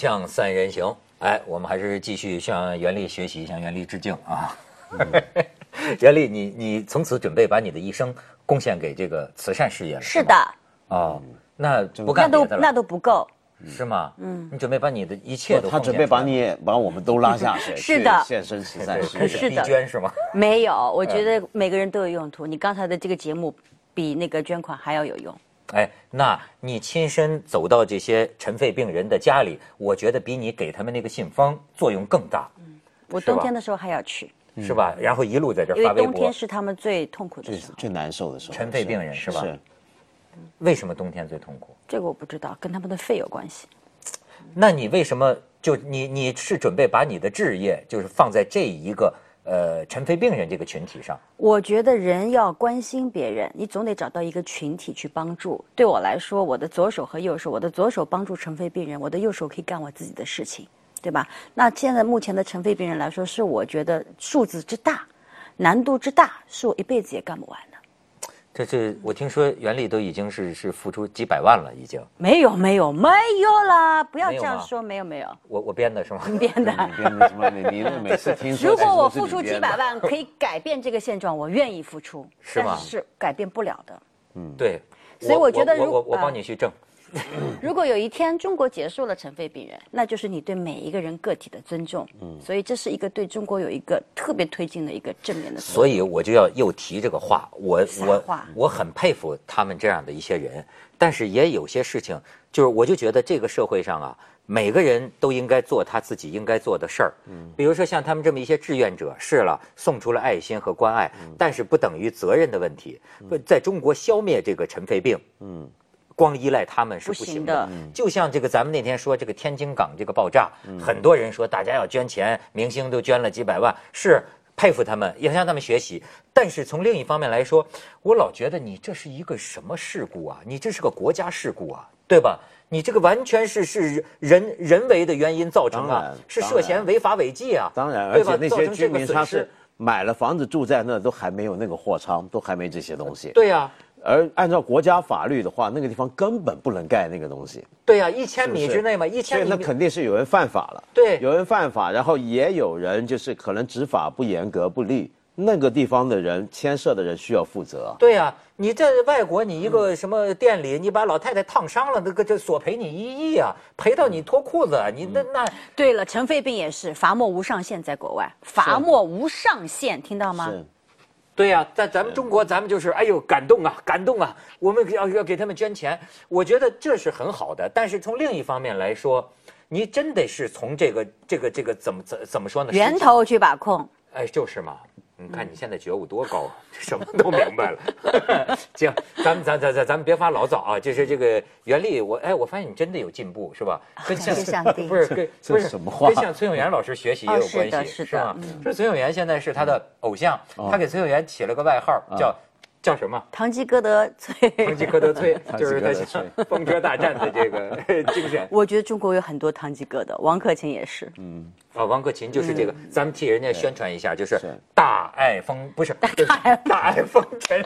锵三人行，哎，我们还是继续向袁立学习，向袁立致敬啊！袁立，你你从此准备把你的一生贡献给这个慈善事业了？是的，哦，那不那干那？都那都不够。是吗？嗯，你准备把你的一切都他准备把你把我们都拉下水，是的去献身慈善事业。开始逼捐是吗？没有，我觉得每个人都有用途。你刚才的这个节目比那个捐款还要有用。哎，那你亲身走到这些尘肺病人的家里，我觉得比你给他们那个信封作用更大，我冬天的时候还要去，是吧？然后一路在这儿发微博为冬天，是他们最痛苦的时候。最最难受的时候，尘肺病人是吧是，为什么冬天最痛苦？这个我不知道，跟他们的肺有关系。那你为什么就你你是准备把你的置业就是放在这一个呃尘肺病人这个群体上？我觉得人要关心别人，你总得找到一个群体去帮助。对我来说，我的左手和右手，我的左手帮助尘肺病人，我的右手可以干我自己的事情，对吧？那现在目前的尘肺病人来说，是我觉得数字之大，难度之大，是我一辈子也干不完。这这我听说袁立都已经是是付出几百万了，已经。没有没有没有啦！不要这样说，没有没有，我我编的是吗？编的。你编的什么？你你每次听 说，如果我付出几百，万可以改变这个现状，我愿意付出，是吗是是改变不了的。嗯对。所以我觉得如我我帮你去挣。如果有一天中国结束了尘肺病人，那就是你对每一个人个体的尊重。嗯，所以这是一个对中国有一个特别推进的一个正面的所以我就要又提这个话，我我我很佩服他们这样的一些人，但是也有些事情，就是我就觉得这个社会上啊，每个人都应该做他自己应该做的事儿。嗯，比如说像他们这么一些志愿者，是了，送出了爱心和关爱，但是不等于责任的问题。不在中国消灭这个尘肺病，嗯。光依赖他们是不不行的行的，就像这个咱们那天说这个天津港这个爆炸，很多人说大家要捐钱，明星都捐了几百万，是佩服他们，也向他们学习。但是从另一方面来说，我老觉得你这是一个什么事故啊？你这是个国家事故啊，对吧？你这个完全是是人人为的原因造成啊，是涉嫌违法违纪啊。当然，而对吧且那些居造成这个损失民他是买了房子住在那，都还没有那个货仓，都还没这些东西。对呀、而按照国家法律的话，那个地方根本不能盖那个东西，对呀、一千米之内嘛，一所以千米那肯定是有人犯法了。对有人犯法，然后也有人就是可能执法不严格不力，那个地方的人牵涉的人需要负责。对呀、你在外国，你一个什么店里，你把老太太烫伤了，那个就索赔你一亿啊，赔到你脱裤子啊，你那那对了，尘肺病也是罚没无上限，在国外罚没无上限，听到吗？是，对呀、在咱们中国，咱们就是哎呦感动啊，感动啊，我们要要给他们捐钱，我觉得这是很好的。但是从另一方面来说，你真得是从这个这个这个怎么怎怎么说呢？源头去把控。哎，就是嘛。你看你现在觉悟多高啊，什么都明白了。行，咱们咱咱咱咱们别发牢骚啊。就是这个袁立，我哎，我发现你真的有进步，是吧？跟感谢上帝不是跟这不是什么话跟向崔永元老师学习也有关系，是的吗嗯？说崔永元现在是他的偶像，他给崔永元起了个外号叫叫什么？堂吉诃德崔，堂吉诃德崔，就是他堂吉诃德崔风车大战的这个精神。我觉得中国有很多堂吉诃德，王克勤也是。嗯啊，王克勤就是这个，咱们替人家宣传一下，就是是大爱风，不是 大爱大爱风尘，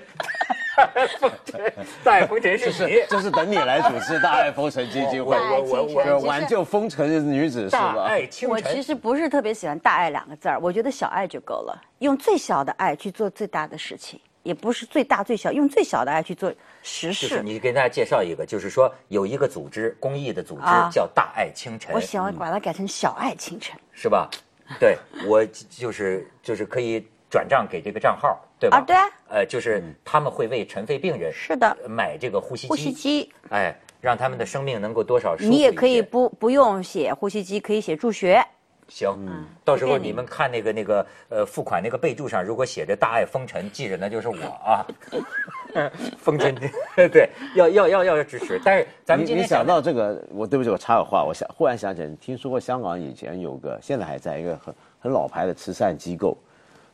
大爱风尘，大爱风尘是是，这是等你来主持大爱风尘基金会，我我我挽救风尘女子是大吧？我其。实不是特别喜欢“大爱”两个字儿，我觉得小爱就够了，用最小的爱去做最大的事情，也不是最大最小，用最小的爱去做实就是事。你给大家介绍一个，就是说有一个组织，公益的组织啊叫大爱清晨我，喜欢把它改成“小爱清晨是吧？对，我就是就是可以转账给这个账号，对吧？啊对啊呃，就是他们会为尘肺病人是的买这个呼吸机”，呼吸机，哎，让他们的生命能够多少你也可以不不用写呼吸机，可以写助学。行，到时候你你们看那个那个呃付款那个备注上，如果写着“大爱风尘”，记着那就是我啊。风尘 对，要要要要支持。但是咱们今天想到这个，我对不起，我插个话，我想忽然想起来，你听说过香港以前有个，现在还在一个很很老牌的慈善机构，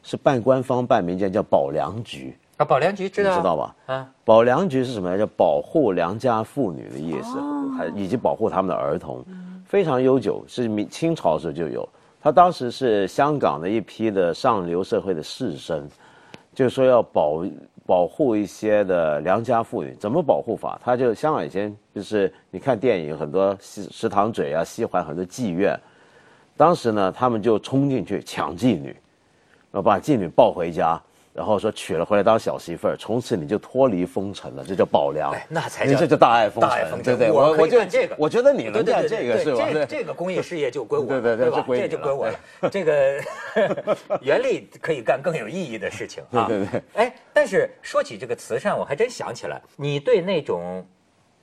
是半官方半民间，叫保良局，啊，保良局知道你知道吧？啊，保良局是什么呢？叫保护良家妇女的意思，还以及保护他们的儿童，非常悠久，是明清朝时候就有。他当时是香港的一批的上流社会的士绅，就说要保保护一些的良家妇女，怎么保护法？他就香港以前就是你看电影很多西石塘嘴啊、西环很多妓院，当时呢他们就冲进去抢妓女，然后把妓女抱回家。然后说娶了回来当小媳妇儿，从此你就脱离风尘了，这叫保良。哎，那才叫这叫大爱风尘，对对？我我就这个，我觉得你能干这个是吧？这这个公益事业就归我，对对对，这归这就归我了。这个袁立可以干更有意义的事情啊。对对。哎，但是说起这个慈善，我还真想起来，你对那种。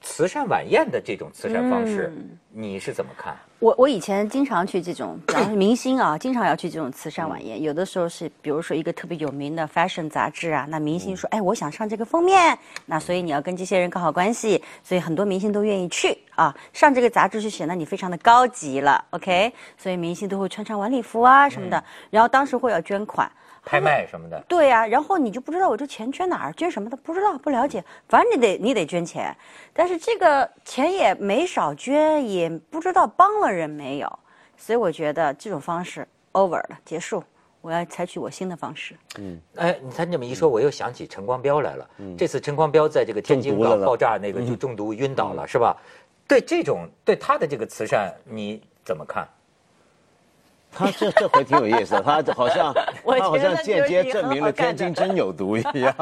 慈善晚宴的这种慈善方式，你是怎么看？我我以前经常去这种，明星啊，经常要去这种慈善晚宴。有的时候是，比如说一个特别有名的 fashion 杂志啊，那明星说：“哎，我想上这个封面。”那所以你要跟这些人搞好关系，所以很多明星都愿意去啊。上这个杂志就显得你非常的高级了，OK？所以明星都会穿上晚礼服啊什么的。然后当时会要捐款。拍卖什么的，对呀，然后你就不知道我这钱捐哪儿，捐什么的不知道不了解，反正你得你得捐钱，但是这个钱也没少捐，也不知道帮了人没有，所以我觉得这种方式 over 了，结束，我要采取我新的方式。嗯，哎，你看这么一说，我又想起陈光标来了。嗯，这次陈光标在这个天津港爆炸那个就中毒晕倒了，是吧？对这种对他的这个慈善你怎么看？他这这回挺有意思，他好像 他好像间接证明了天津真有毒一样。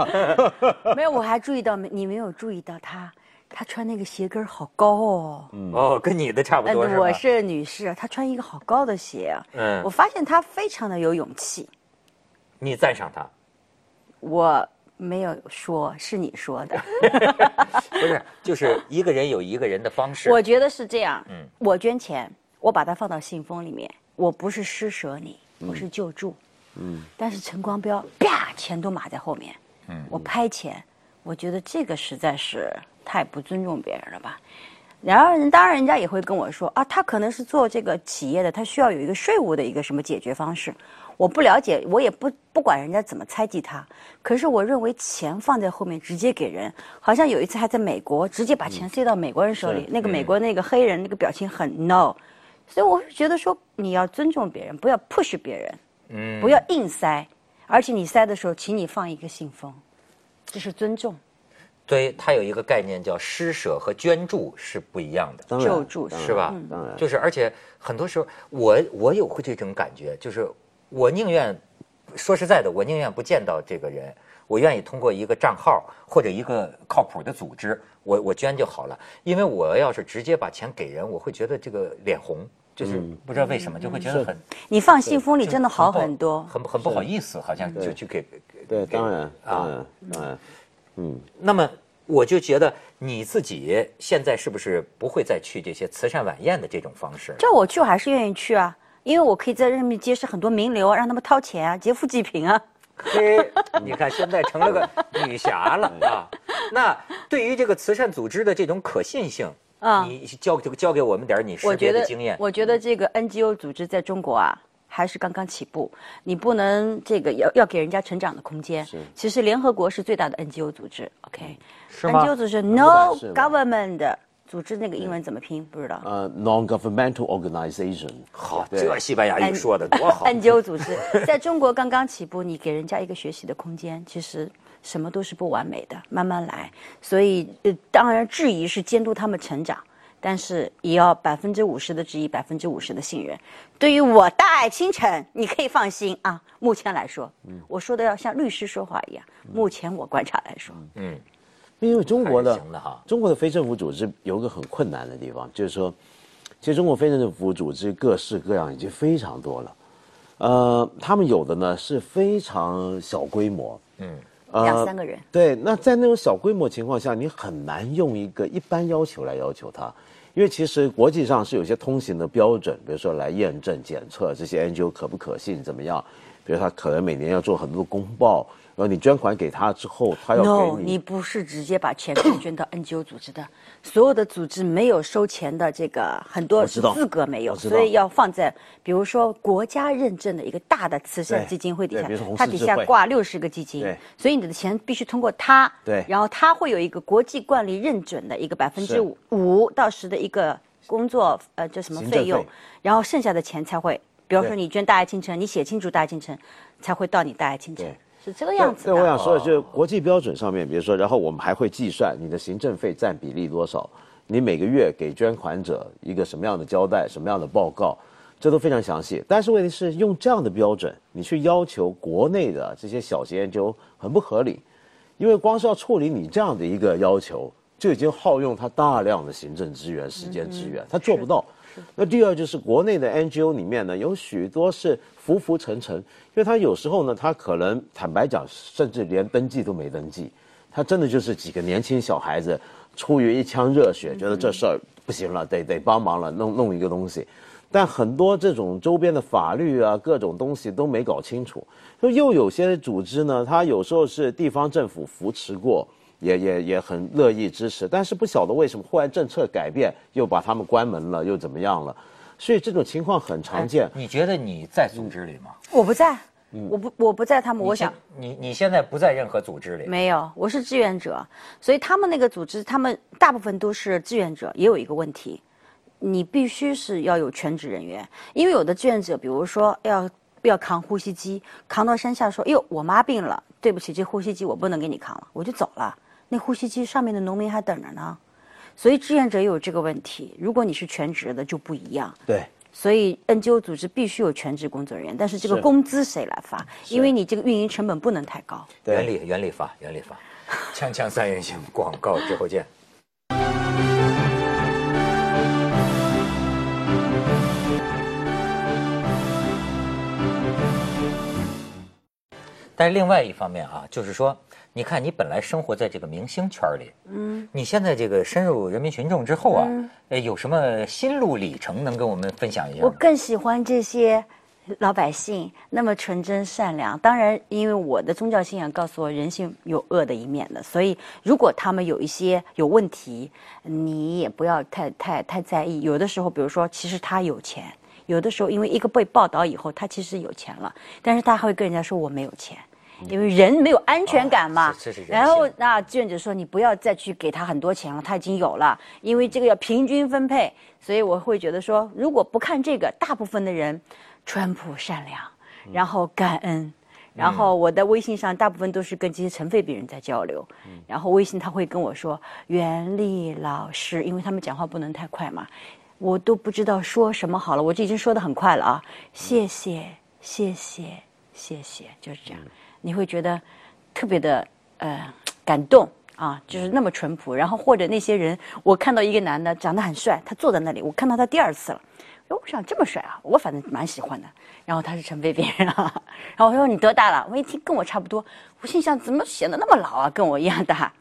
没有，我还注意到没？你没有注意到他，他穿那个鞋跟好高哦。哦，跟你的差不多是我是女士，她穿一个好高的鞋。嗯，我发现她非常的有勇气。你赞赏她？我没有说，是你说的。不是，就是一个人有一个人的方式。我觉得是这样。嗯，我捐钱，我把它放到信封里面。我不是施舍你，我是救助。嗯，但是陈光标啪，钱都码在后面。嗯，我拍钱，我觉得这个实在是太不尊重别人了吧。然而，人当然人家也会跟我说啊，他可能是做这个企业的，他需要有一个税务的一个什么解决方式。我不了解，我也不不管人家怎么猜忌他。可是我认为钱放在后面直接给人，好像有一次还在美国直接把钱塞到美国人手里，那个美国那个黑人那个表情很 no。所以我是觉得说，你要尊重别人，不要 push 别人，嗯，不要硬塞，而且你塞的时候，请你放一个信封，这是尊重。对，他有一个概念叫施舍和捐助是不一样的，救助是吧？当然，就是而且很多时候，我我有会这种感觉，就是我宁愿说实在的，我宁愿不见到这个人。我愿意通过一个账号或者一个靠谱的组织，我我捐就好了。因为我要是直接把钱给人，我会觉得这个脸红，就是不知道为什么就会觉得很。你放信封里真的好很多，很很不好意思，好像就去给。对，当然啊，嗯嗯。那么我就觉得你自己现在是不是不会再去这些慈善晚宴的这种方式？叫我去，我还是愿意去啊，因为我可以在上面结识很多名流，让他们掏钱啊，劫富济贫啊。嘿，你看现在成了个 女侠了啊！那对于这个慈善组织的这种可信性啊，你教这个教给我们点你识别的经验。我觉得这个 NGO 组织在中国啊，还是刚刚起步，你不能这个要要给人家成长的空间。是，其实联合国是最大的 NGO 组织，OK？是吗？NGO 组织 No Government。组织那个英文怎么拼？不知道。呃，non-governmental organization。好，这西班牙语说的多好。NGO 组织在中国刚刚起步，你给人家一个学习的空间，其实什么都是不完美的，慢慢来。所以，呃，当然质疑是监督他们成长，但是也要百分之五十的质疑，百分之五十的信任。对于我大爱倾城，你可以放心啊。目前来说，嗯，我说的要像律师说话一样。目前我观察来说，嗯。因为中国的中国的非政府组织有个很困难的地方，就是说，其实中国非政府组织各式各样已经非常多了，呃，他们有的呢是非常小规模，嗯，两三个人，对，那在那种小规模情况下，你很难用一个一般要求来要求他，因为其实国际上是有些通行的标准，比如说来验证检测这些 NGO 可不可信怎么样，比如他可能每年要做很多公报。然后你捐款给他之后，他要给你。你不是直接把钱捐 到 NGO 组织的，所有的组织没有收钱的这个很多资格没有，所以要放在比如说国家认证的一个大的慈善基金会底下，它底下挂六十个基金，所以你的钱必须通过它，对，然后它会有一个国际惯例认准的一个百分之五五到十的一个工作呃叫什么费用，然后剩下的钱才会，比如说你捐大爱倾城，你写清楚大爱倾城，才会到你大爱倾城。是这个样子对，我。想说的就是国际标准上面，比如说，然后我们还会计算你的行政费占比例多少，你每个月给捐款者一个什么样的交代，什么样的报告，这都非常详细。但是问题是，用这样的标准，你去要求国内的这些小型研究很不合理，因为光是要处理你这样的一个要求，就已经耗用他大量的行政资源、时间资源，他做不到。那第二就是国内的 NGO 里面呢，有许多是浮浮沉沉，因为他有时候呢，他可能坦白讲，甚至连登记都没登记，他真的就是几个年轻小孩子出于一腔热血，觉得这事儿不行了，得得帮忙了，弄弄一个东西。但很多这种周边的法律啊，各种东西都没搞清楚。就又有些组织呢，它有时候是地方政府扶持过，也也也很乐意支持，但是不晓得为什么忽然政策改变，又把他们关门了，又怎么样了？所以这种情况很常见。你觉得你在组织里吗？我不在，我不我不在他们，我想你你现在不在任何组织里，没有，我是志愿者，所以他们那个组织，他们大部分都是志愿者，也有一个问题，你必须是要有全职人员，因为有的志愿者，比如说要要扛呼吸机，扛到山下说，哟，我妈病了，对不起，这呼吸机我不能给你扛了，我就走了，那呼吸机上面的农民还等着呢，所以志愿者也有这个问题，如果你是全职的就不一样。对，所以 NGO 组织必须有全职工作人员，但是这个工资谁来发？因为你这个运营成本不能太高。原理原理发原理发，锵锵三人行广告之后见。但是另外一方面啊，就是说，你看你本来生活在这个明星圈里，嗯，你现在这个深入人民群众之后啊，呃，有什么心路历程能跟我们分享一下吗？我更喜欢这些老百姓那么纯真善良。当然，因为我的宗教信仰告诉我，人性有恶的一面的，所以如果他们有一些有问题，你也不要太太太在意。有的时候，比如说，其实他有钱。有的时候，因为一个被报道以后，他其实有钱了，但是他还会跟人家说我没有钱，因为人没有安全感嘛。然后那志愿者说你不要再去给他很多钱了，他已经有了，因为这个要平均分配。所以我会觉得说，如果不看这个，大部分的人淳朴善良，然后感恩。然后我的微信上大部分都是跟这些尘肺病人在交流，然后微信他会跟我说袁丽老师，因为他们讲话不能太快嘛，我都不知道说什么好了，我就已经说的很快了啊，谢谢谢谢谢谢，就是这样，你会觉得特别的呃感动啊，就是那么淳朴。然后或者那些人，我看到一个男的长得很帅，他坐在那里，我看到他第二次了。哎，我想这么帅啊，我反正蛮喜欢的。然后他是陈飞别人啊，然后我说你多大了？我一听跟我差不多，我心想怎么显得那么老啊，跟我一样大。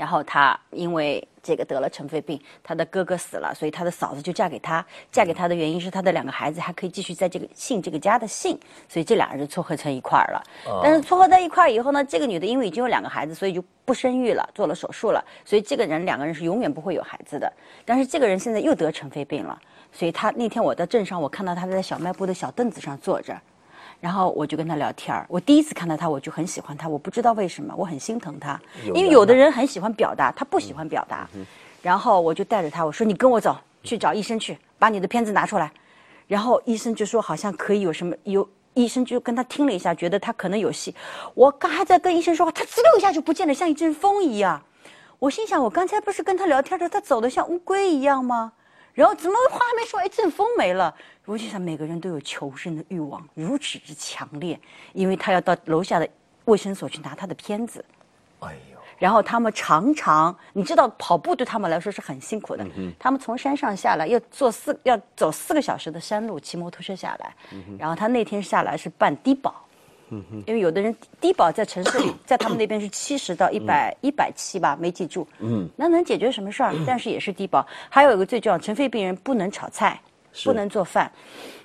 然后他因为这个得了尘肺病，他的哥哥死了，所以他的嫂子就嫁给他。嫁给他的原因是他的两个孩子还可以继续在这个姓这个家的姓，所以这俩人就撮合成一块儿了。但是撮合在一块儿以后呢，这个女的因为已经有两个孩子，所以就不生育了，做了手术了，所以这个人两个人是永远不会有孩子的。但是这个人现在又得尘肺病了，所以他那天我在镇上，我看到他在小卖部的小凳子上坐着。然后我就跟他聊天儿。我第一次看到他，我就很喜欢他。我不知道为什么，我很心疼他，因为有的人很喜欢表达，他不喜欢表达。然后我就带着他，我说：“你跟我走，去找医生去，把你的片子拿出来。”然后医生就说好像可以有什么有。医生就跟他听了一下，觉得他可能有戏。我刚还在跟医生说话，他滋溜一下就不见了，像一阵风一样。我心想，我刚才不是跟他聊天的，他走的像乌龟一样吗？然后怎么话还没说，一阵风没了。我就想，每个人都有求生的欲望，如此之强烈，因为他要到楼下的卫生所去拿他的片子。哎呦，然后他们常常，你知道，跑步对他们来说是很辛苦的。他们从山上下来，要坐四要走四个小时的山路，骑摩托车下来。然后他那天下来是办低保，因为有的人低保在城市里，在他们那边是七十到一百一百七吧，没记住。那能解决什么事儿？但是也是低保。还有一个最重要，尘肺病人不能炒菜，不能做饭，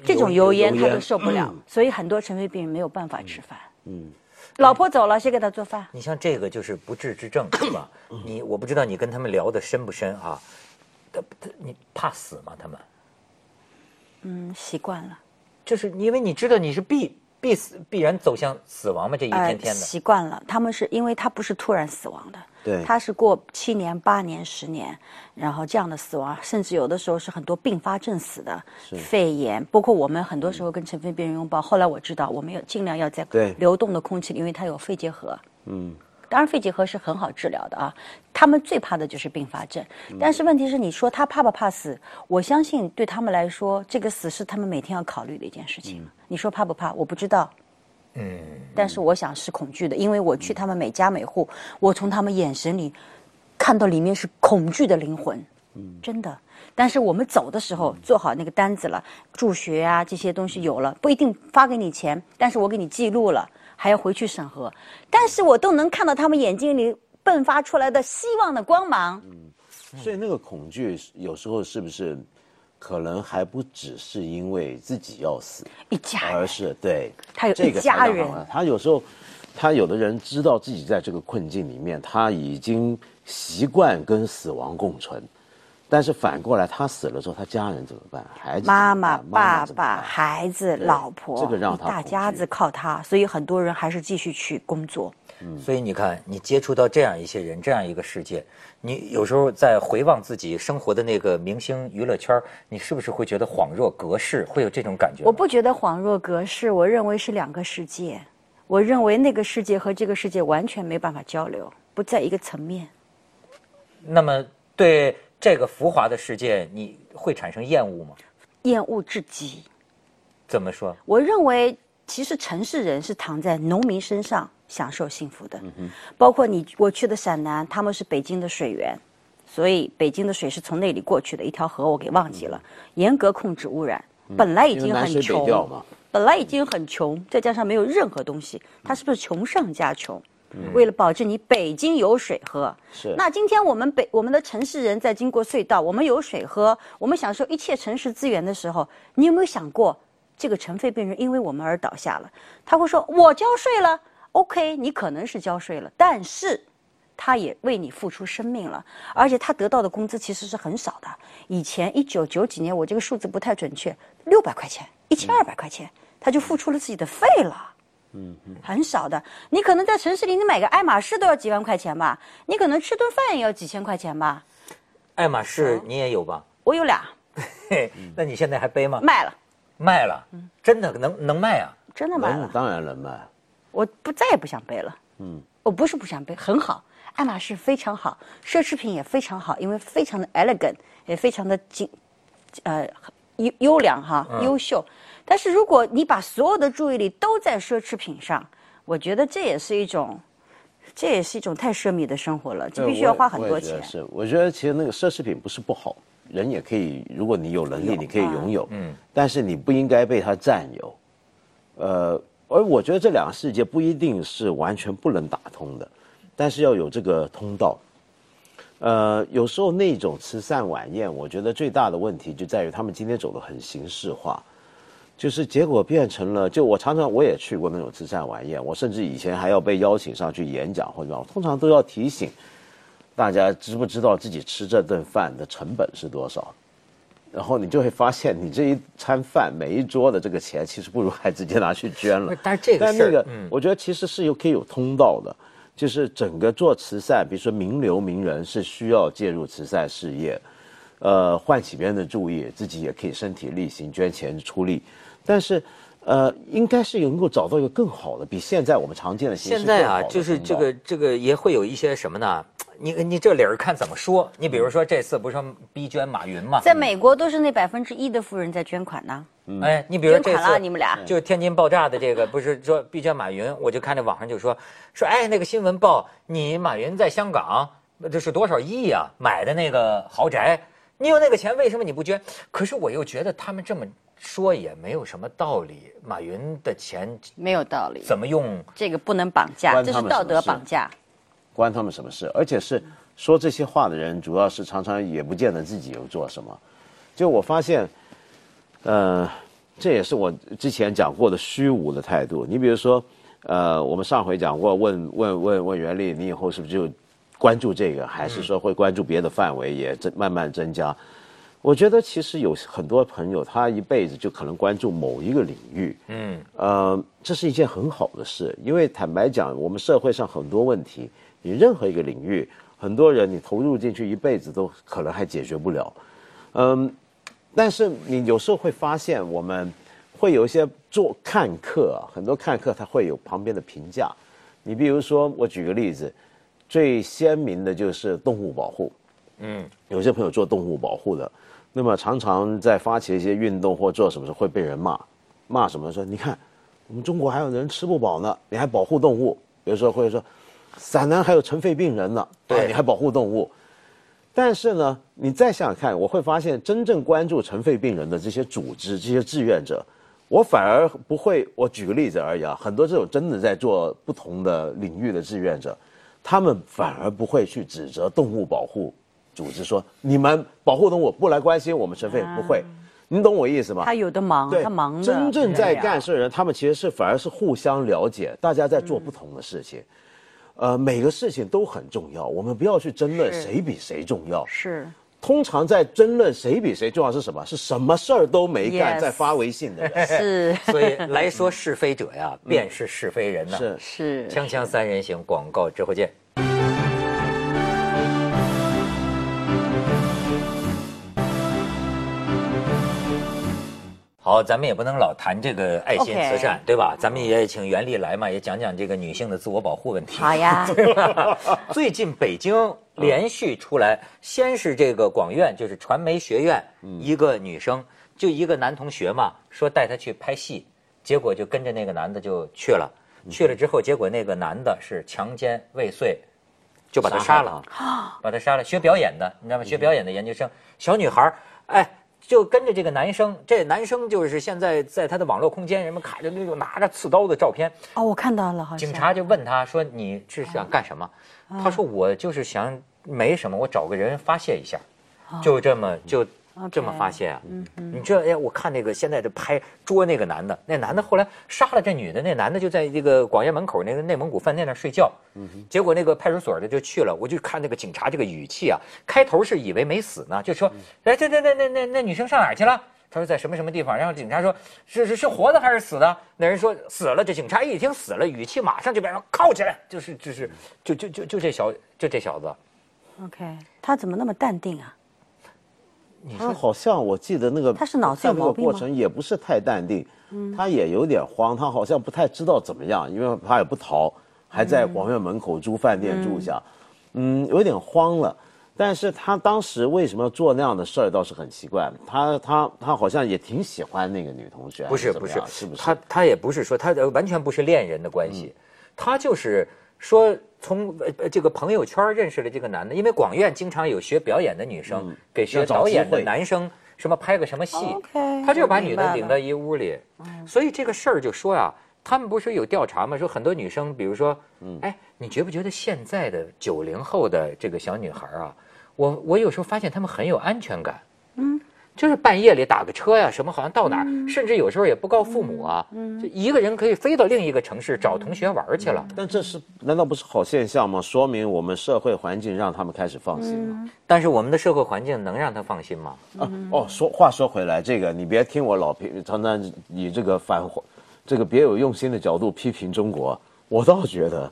这种油烟他都受不了，所以很多尘肺病人没有办法吃饭。嗯老婆走了，谁给他做饭？你像这个就是不治之症，是吧？你我不知道你跟他们聊的深不深啊？他他你怕死吗？他们嗯，习惯了。就是因为你知道你是必必死必然走向死亡嘛，这一天天的。习惯了。他们是因为他不是突然死亡的，对他是过七年、八年、十年，然后这样的死亡，甚至有的时候是很多并发症死的，肺炎，包括我们很多时候跟尘肺病人拥抱。后来我知道，我们要尽量要在流动的空气里，因为它有肺结核。嗯，当然肺结核是很好治疗的啊。他们最怕的就是并发症，但是问题是，你说他怕不怕死？我相信对他们来说，这个死是他们每天要考虑的一件事情。你说怕不怕？我不知道。嗯，但是我想是恐惧的，因为我去他们每家每户，我从他们眼神里看到里面是恐惧的灵魂，真的。但是我们走的时候做好那个单子了，助学啊这些东西有了，不一定发给你钱，但是我给你记录了，还要回去审核，但是我都能看到他们眼睛里迸发出来的希望的光芒。嗯所以那个恐惧有时候是不是，可能还不只是因为自己要死，一家人而是对他有这个一家人他有时候，他有的人知道自己在这个困境里面，他已经习惯跟死亡共存，但是反过来他死了之后，他家人怎么办？孩子妈妈、爸爸、孩子、老婆，这个让一大家子靠他，所以很多人还是继续去工作。所以你看，你接触到这样一些人，这样一个世界，你有时候在回望自己生活的那个明星娱乐圈，你是不是会觉得恍若隔世？会有这种感觉？我不觉得恍若隔世，我认为是两个世界。我认为那个世界和这个世界完全没办法交流，不在一个层面。那么对这个浮华的世界，你会产生厌恶吗？厌恶至极。怎么说？我认为，其实城市人是躺在农民身上享受幸福的。嗯包括你我去的陕南，他们是北京的水源，所以北京的水是从那里过去的一条河，我给忘记了，严格控制污染。本来已经很穷本来已经很穷，再加上没有任何东西，他是不是穷上加穷？为了保证你北京有水喝，是那今天我们北我们的城市人在经过隧道，我们有水喝，我们享受一切城市资源的时候，你有没有想过，这个尘肺病人因为我们而倒下了？他会说：“我交税了，OK，你可能是交税了，但是。”他也为你付出生命了，而且他得到的工资其实是很少的。以前一九九几年，我这个数字不太准确，六百块钱，一千二百块钱，他就付出了自己的肺了。嗯，很少的。你可能在城市里，你买个爱马仕都要几万块钱吧？你可能吃顿饭也要几千块钱吧？爱马仕你也有吧？我有俩，嘿，那你现在还背吗？卖了，卖了，真的能能卖啊？真的卖了。当然能卖。我不再也不想背了。嗯，我不是不想背，很好，爱马仕非常好，奢侈品也非常好，因为非常的 elegant，也非常的精，呃，优优良哈，优秀。但是如果你把所有的注意力都在奢侈品上，我觉得这也是一种，这也是一种太奢靡的生活了，这必须要花很多钱。是，我觉得其实那个奢侈品不是不好，人也可以，如果你有能力，你可以啊拥有，嗯，但是你不应该被它占有。呃，而我觉得这两个世界不一定是完全不能打通的，但是要有这个通道。呃，有时候那种慈善晚宴，我觉得最大的问题就在于他们今天走得很形式化，就是结果变成了，就我常常我也去过那种慈善晚宴，我甚至以前还要被邀请上去演讲或者我通常都要提醒大家知不知道自己吃这顿饭的成本是多少，然后你就会发现，你这一餐饭每一桌的这个钱，其实不如还直接拿去捐了。但是这个但那个，嗯我觉得其实是有可以有通道的，就是整个做慈善，比如说名流名人是需要介入慈善事业，呃，唤起别人的注意，自己也可以身体力行捐钱出力，但是。呃，应该是能够找到一个更好的，比现在我们常见的形式现在啊，就是这个这个也会有一些什么呢？你你这理儿看怎么说？你比如说这次不是说逼捐马云嘛？在美国都是那百分之一的富人在捐款呢。哎，你比如说这捐款了次你们俩就是天津爆炸的这个，不是说逼捐马云，我就看那网上就说说，哎，那个新闻报你马云在香港这是多少亿啊、买的那个豪宅，你有那个钱，为什么你不捐？可是我又觉得他们这么说也没有什么道理，马云的钱没有道理，怎么用？这个不能绑架，这是道德绑架。关他们什么事？而且是说这些话的人，主要是常常也不见得自己有做什么。就我发现，呃，这也是我之前讲过的虚无的态度。你比如说，呃，我们上回讲过，问问问问袁立，你以后是不是就关注这个，还是说会关注别的范围也增慢慢增加？我觉得其实有很多朋友，他一辈子就可能关注某一个领域，嗯，呃，这是一件很好的事，因为坦白讲，我们社会上很多问题，你任何一个领域，很多人你投入进去一辈子都可能还解决不了。嗯，但是你有时候会发现，我们会有一些做看客啊，很多看客他会有旁边的评价。你比如说，我举个例子，最鲜明的就是动物保护。嗯，有些朋友做动物保护的，那么常常在发起一些运动或做什么时候会被人骂，骂什么说？你看，我们中国还有人吃不饱呢，你还保护动物？有时候会说，陕南还有尘肺病人呢，对，你还保护动物？但是呢，你再想想看，我会发现真正关注尘肺病人的这些组织、这些志愿者，我反而不会。我举个例子而已啊，很多这种真的在做不同的领域的志愿者，他们反而不会去指责动物保护组织说你们保护动物不来关心我们尘肺，不会。你懂我意思吗？他有的忙，他忙。真正在干事的人，他们其实是反而是互相了解，大家在做不同的事情。呃，每个事情都很重要，我们不要去争论谁比谁重要。是，通常在争论谁比谁重要是什么？是什么事儿都没干，在发微信的人。是，所以来说是非者呀，便是是非人呐。是是，锵锵三人行，广告之后见。好，咱们也不能老谈这个爱心慈善，对吧？咱们也请袁丽来嘛，也讲讲这个女性的自我保护问题。好呀。最近北京连续出来，先是这个广院，就是传媒学院，一个女生，就一个男同学嘛，说带她去拍戏，结果就跟着那个男的就去了，去了之后，结果那个男的是强奸未遂，就把他杀了，把他杀了。学表演的，你知道吗？学表演的研究生，小女孩哎。就跟着这个男生，这男生就是现在在他的网络空间，人们卡着那种拿着刺刀的照片。哦，我看到了，好像。警察就问他说：“你是想干什么？”他说：“我就是想没什么，我找个人发泄一下，就这么就。”这么发现啊？嗯嗯，你知道哎，我看那个现在这拍捉那个男的，那男的后来杀了这女的，那男的就在这个广院门口那个内蒙古饭店那睡觉。嗯，结果那个派出所的就去了，我就看那个警察这个语气啊，开头是以为没死呢，就说，哎，这这那那那那女生上哪儿去了？他说在什么什么地方？然后警察说，是是是活的还是死的？那人说死了。这警察一听死了，语气马上就变成铐起来，就是就是就就就就这小就这小子。OK，他怎么那么淡定啊？他好像我记得那个，他是脑子有毛病过程也不是太淡定，他也有点慌，他好像不太知道怎么样，因为他也不逃，还在广院门口租饭店住下，嗯，有点慌了。但是他当时为什么要做那样的事儿，倒是很奇怪。他他他好像也挺喜欢那个女同学，不是不是是不是？他他也不是说他完全不是恋人的关系，他就是说。从呃这个朋友圈认识了这个男的，因为广院经常有学表演的女生给学导演的男生什么拍个什么戏，他就把女的领到一屋里，所以这个事儿就说呀，他们不是有调查吗？说很多女生，比如说，哎，你觉不觉得现在的九零后的这个小女孩啊，我我有时候发现她们很有安全感，嗯。就是半夜里打个车呀，什么好像到哪儿，甚至有时候也不告父母啊，就一个人可以飞到另一个城市找同学玩去了。但这是难道不是好现象吗？说明我们社会环境让他们开始放心了。但是我们的社会环境能让他放心吗？啊哦，说话说回来，这个你别听我老评，常常以这个反，这个别有用心的角度批评中国。我倒觉得，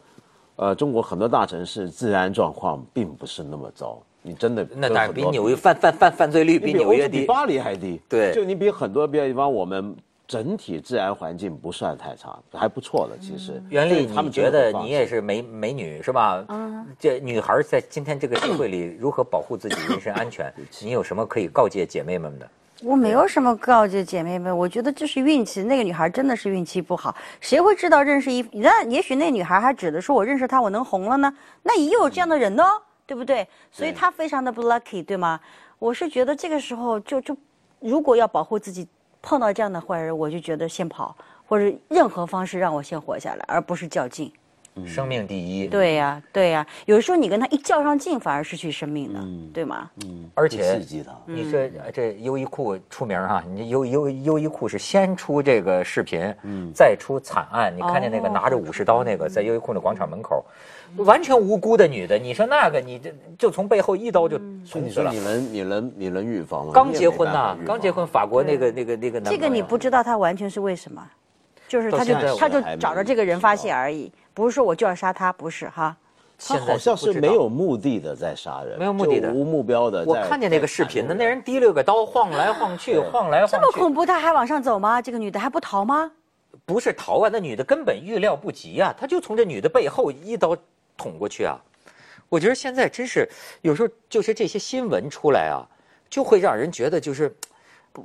呃，中国很多大城市治安状况并不是那么糟。你真的那当然比纽约犯犯犯犯罪率比纽约低，比巴黎还低。对，就你比很多别的地方，我们整体治安环境不算太差，还不错的。其实，袁丽，你觉得你也是美美女是吧？嗯。这女孩在今天这个社会里如何保护自己人身安全？你有什么可以告诫姐妹们的？我没有什么告诫姐妹们，我觉得这是运气。那个女孩真的是运气不好，谁会知道认识一？那也许那女孩还指的说我认识她我能红了呢？那也有这样的人呢。对不对？所以他非常的不 lucky，对吗？我是觉得这个时候就就，如果要保护自己，碰到这样的坏人，我就觉得先跑，或者任何方式让我先活下来，而不是较劲。生命第一。对呀，对呀，有时候你跟他一较上劲，反而失去生命的，对吗？嗯。而且刺激他，你说这优衣库出名哈，你优优优衣库是先出这个视频，嗯，再出惨案。你看见那个拿着武士刀那个在优衣库的广场门口。完全无辜的女的，你说那个，你这就从背后一刀就捅死了。你能，你能，你能预防吗？刚结婚呐，刚结婚，法国那个那个那个男。这个你不知道他完全是为什么，就是他就他就找着这个人发泄而已，不是说我就要杀他，不是哈。他好像是没有目的的在杀人，没有目的的无目标的。我看见那个视频呢，那人提了个刀晃来晃去，晃来晃去，这么恐怖，他还往上走吗？这个女的还不逃吗？不是逃啊，那女的根本预料不及啊，他就从这女的背后一刀捅过去啊。我觉得现在真是有时候就是这些新闻出来啊，就会让人觉得就是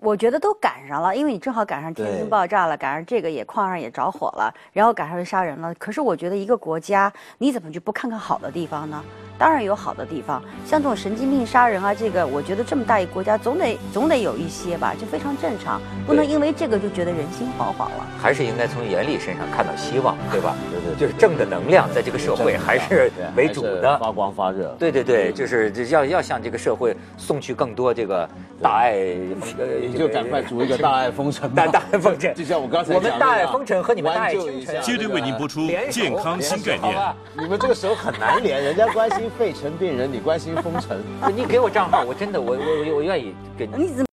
我觉得都赶上了，因为你正好赶上天津爆炸了，赶上这个也矿上也着火了，然后赶上杀人了。可是我觉得一个国家，你怎么就不看看好的地方呢？当然有好的地方，像这种神经病杀人啊，这个我觉得这么大一个国家，总得总得有一些吧，这非常正常，不能因为这个就觉得人心惶惶了。还是应该从严厉身上看到希望，对吧？对对对就是正的能量在这个社会还是为主的。发光发热。对对对，就是要要向这个社会送去更多这个大爱，呃你就赶快组一个大爱封城吧，大大爱封城 就像我刚才我们大爱封城和你们大爱挽救一接着为您播出健康新概念。好吧你们这个时候很难连，人家关心肺尘病人，你关心封城。你给我账号，我真的我我我我愿意给你。